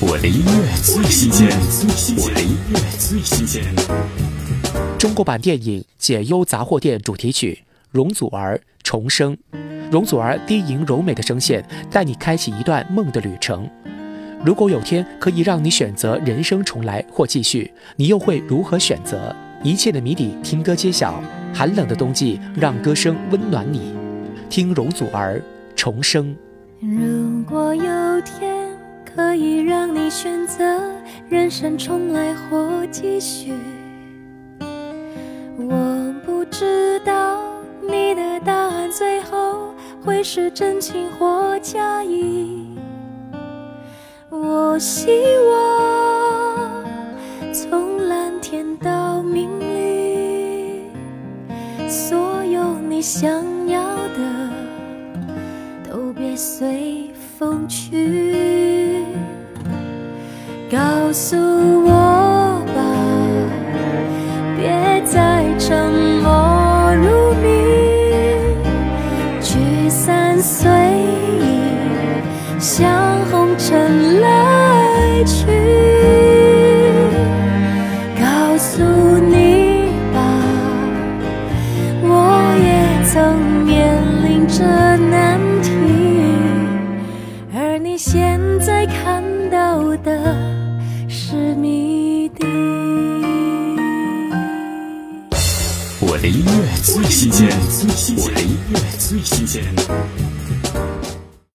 我的音乐最新鲜，我的音乐最新鲜。中国版电影《解忧杂货店》主题曲，容祖儿重生。容祖儿低吟柔美的声线，带你开启一段梦的旅程。如果有天可以让你选择人生重来或继续，你又会如何选择？一切的谜底，听歌揭晓。寒冷的冬季，让歌声温暖你。听容祖儿重生。如果有天可以让你选择人生重来或继续，我不知道你的答案最后会是真情或假意。我希望从蓝天到明里，所有你想要的都别随风去。告诉我吧，别再沉默如谜，聚散随意，像红尘来去。告诉你吧，我也曾面临着难题，而你现在看到的我的音乐最新鲜，我的音乐最新鲜。